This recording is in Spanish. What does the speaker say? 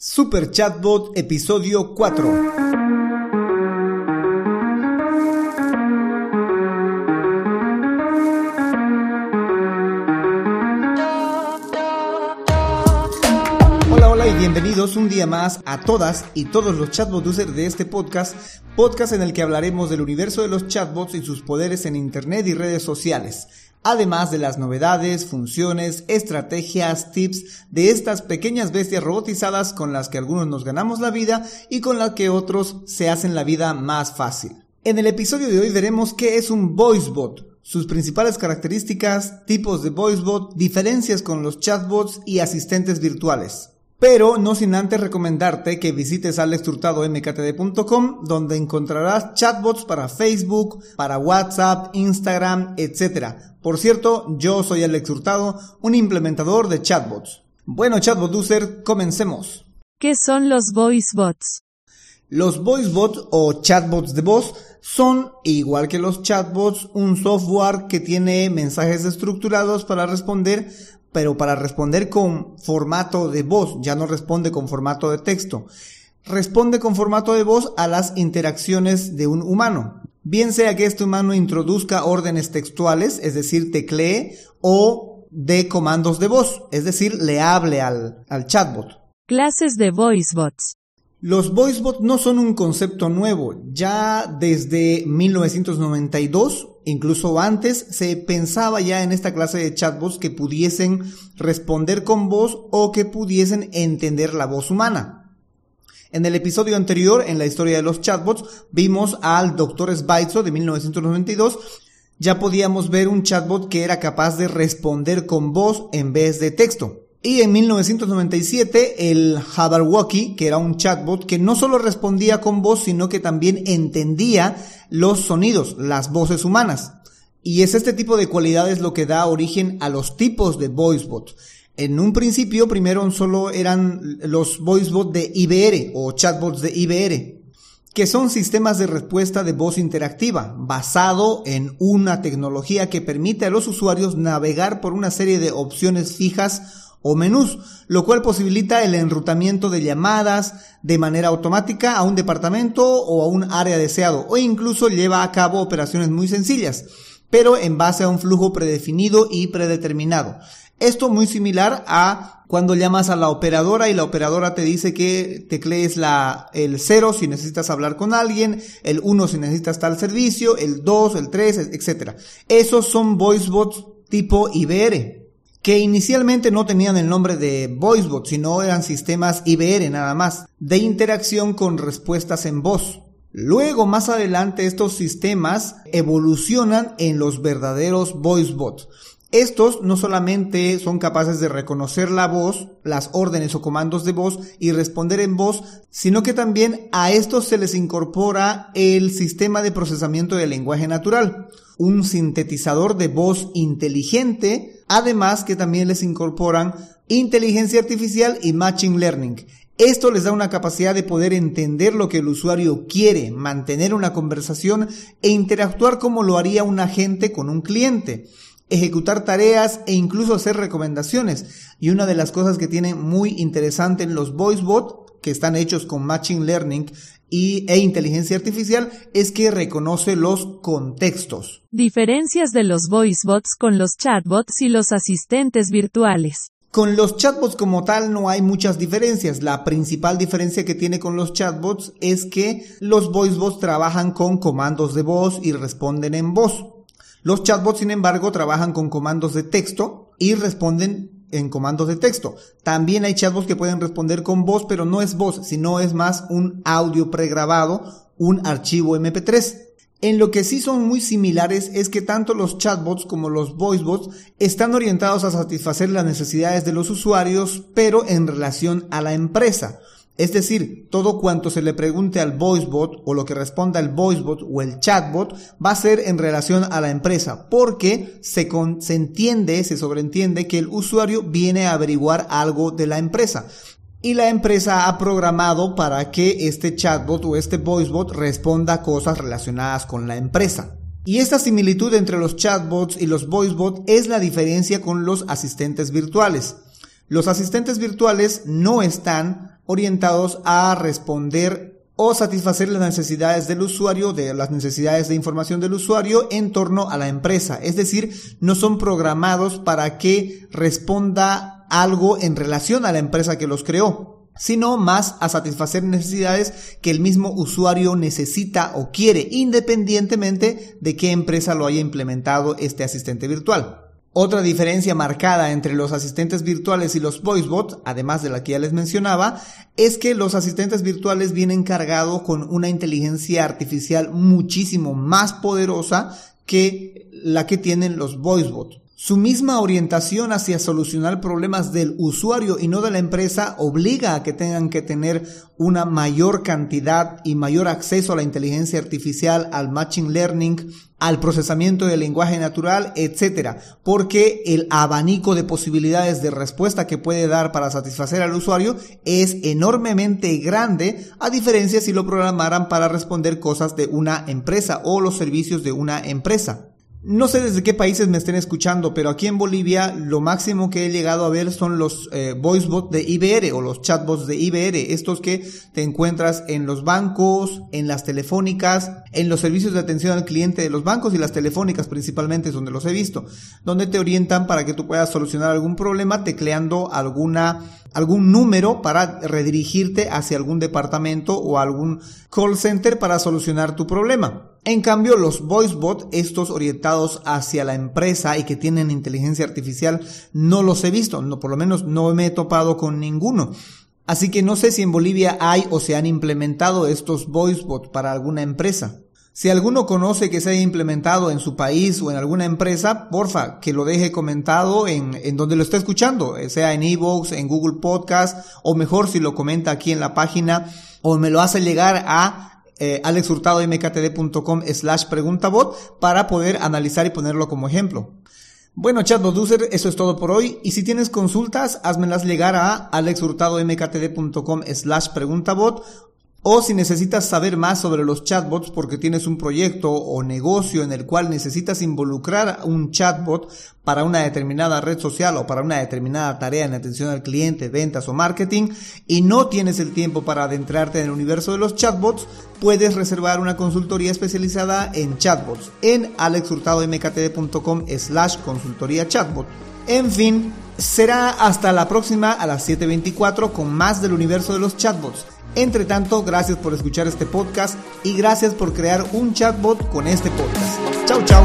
Super Chatbot Episodio 4. Hola, hola y bienvenidos un día más a todas y todos los chatbot users de este podcast, podcast en el que hablaremos del universo de los chatbots y sus poderes en Internet y redes sociales además de las novedades, funciones, estrategias, tips de estas pequeñas bestias robotizadas con las que algunos nos ganamos la vida y con las que otros se hacen la vida más fácil. En el episodio de hoy veremos qué es un voicebot, sus principales características, tipos de voicebot, diferencias con los chatbots y asistentes virtuales. Pero no sin antes recomendarte que visites alexturtadomktd.com donde encontrarás chatbots para Facebook, para WhatsApp, Instagram, etc. Por cierto, yo soy Alex Hurtado, un implementador de chatbots. Bueno, chatbot user, comencemos. ¿Qué son los voicebots? Los voicebots o chatbots de voz son, igual que los chatbots, un software que tiene mensajes estructurados para responder pero para responder con formato de voz, ya no responde con formato de texto. Responde con formato de voz a las interacciones de un humano. Bien sea que este humano introduzca órdenes textuales, es decir, teclee, o de comandos de voz, es decir, le hable al, al chatbot. Clases de voicebots. Los voicebots no son un concepto nuevo. Ya desde 1992, incluso antes, se pensaba ya en esta clase de chatbots que pudiesen responder con voz o que pudiesen entender la voz humana. En el episodio anterior, en la historia de los chatbots, vimos al Dr. Sbaitso de 1992. Ya podíamos ver un chatbot que era capaz de responder con voz en vez de texto. Y en 1997 el Jabberwocky, que era un chatbot que no solo respondía con voz, sino que también entendía los sonidos, las voces humanas. Y es este tipo de cualidades lo que da origen a los tipos de voicebots. En un principio, primero solo eran los voicebots de IBR o chatbots de IBR, que son sistemas de respuesta de voz interactiva, basado en una tecnología que permite a los usuarios navegar por una serie de opciones fijas o menús, lo cual posibilita el enrutamiento de llamadas de manera automática a un departamento o a un área deseado o incluso lleva a cabo operaciones muy sencillas, pero en base a un flujo predefinido y predeterminado. Esto muy similar a cuando llamas a la operadora y la operadora te dice que teclees la, el 0 si necesitas hablar con alguien, el 1 si necesitas tal servicio, el 2, el 3, etc. Esos son voicebots tipo IBR que inicialmente no tenían el nombre de VoiceBot, sino eran sistemas IBR nada más, de interacción con respuestas en voz. Luego, más adelante, estos sistemas evolucionan en los verdaderos VoiceBots. Estos no solamente son capaces de reconocer la voz, las órdenes o comandos de voz y responder en voz, sino que también a estos se les incorpora el sistema de procesamiento del lenguaje natural, un sintetizador de voz inteligente, además que también les incorporan inteligencia artificial y machine learning. Esto les da una capacidad de poder entender lo que el usuario quiere, mantener una conversación e interactuar como lo haría un agente con un cliente ejecutar tareas e incluso hacer recomendaciones. Y una de las cosas que tiene muy interesante en los VoiceBot, que están hechos con Machine Learning y, e inteligencia artificial, es que reconoce los contextos. Diferencias de los VoiceBots con los chatbots y los asistentes virtuales. Con los chatbots como tal no hay muchas diferencias. La principal diferencia que tiene con los chatbots es que los voicebots trabajan con comandos de voz y responden en voz. Los chatbots, sin embargo, trabajan con comandos de texto y responden en comandos de texto. También hay chatbots que pueden responder con voz, pero no es voz, sino es más un audio pregrabado, un archivo MP3. En lo que sí son muy similares es que tanto los chatbots como los voicebots están orientados a satisfacer las necesidades de los usuarios, pero en relación a la empresa. Es decir, todo cuanto se le pregunte al voicebot o lo que responda el voicebot o el chatbot va a ser en relación a la empresa, porque se, entiende, se sobreentiende que el usuario viene a averiguar algo de la empresa. Y la empresa ha programado para que este chatbot o este voicebot responda cosas relacionadas con la empresa. Y esta similitud entre los chatbots y los voicebots es la diferencia con los asistentes virtuales. Los asistentes virtuales no están orientados a responder o satisfacer las necesidades del usuario, de las necesidades de información del usuario en torno a la empresa. Es decir, no son programados para que responda algo en relación a la empresa que los creó, sino más a satisfacer necesidades que el mismo usuario necesita o quiere, independientemente de qué empresa lo haya implementado este asistente virtual. Otra diferencia marcada entre los asistentes virtuales y los voicebots, además de la que ya les mencionaba, es que los asistentes virtuales vienen cargados con una inteligencia artificial muchísimo más poderosa que la que tienen los voicebots. Su misma orientación hacia solucionar problemas del usuario y no de la empresa obliga a que tengan que tener una mayor cantidad y mayor acceso a la inteligencia artificial, al machine learning, al procesamiento del lenguaje natural, etcétera, porque el abanico de posibilidades de respuesta que puede dar para satisfacer al usuario es enormemente grande, a diferencia si lo programaran para responder cosas de una empresa o los servicios de una empresa. No sé desde qué países me estén escuchando, pero aquí en Bolivia lo máximo que he llegado a ver son los eh, voicebots de IBR o los chatbots de IBR, estos que te encuentras en los bancos, en las telefónicas, en los servicios de atención al cliente de los bancos y las telefónicas principalmente es donde los he visto, donde te orientan para que tú puedas solucionar algún problema tecleando alguna algún número para redirigirte hacia algún departamento o algún call center para solucionar tu problema. En cambio, los voicebots, estos orientados hacia la empresa y que tienen inteligencia artificial, no los he visto, no, por lo menos no me he topado con ninguno. Así que no sé si en Bolivia hay o se han implementado estos voicebots para alguna empresa. Si alguno conoce que se haya implementado en su país o en alguna empresa, porfa, que lo deje comentado en, en donde lo esté escuchando, eh, sea en Evox, en Google Podcast, o mejor si lo comenta aquí en la página, o me lo hace llegar a eh, alexhurtadomktd.com slash preguntabot para poder analizar y ponerlo como ejemplo. Bueno, chatbot user, eso es todo por hoy. Y si tienes consultas, házmelas llegar a alexhurtadomktd.com slash preguntabot o si necesitas saber más sobre los chatbots porque tienes un proyecto o negocio en el cual necesitas involucrar un chatbot para una determinada red social o para una determinada tarea en atención al cliente, ventas o marketing y no tienes el tiempo para adentrarte en el universo de los chatbots, puedes reservar una consultoría especializada en chatbots en alexhurtadomktd.com slash consultoría chatbot. En fin, será hasta la próxima a las 7.24 con más del universo de los chatbots. Entre tanto, gracias por escuchar este podcast y gracias por crear un chatbot con este podcast. Chau, chau.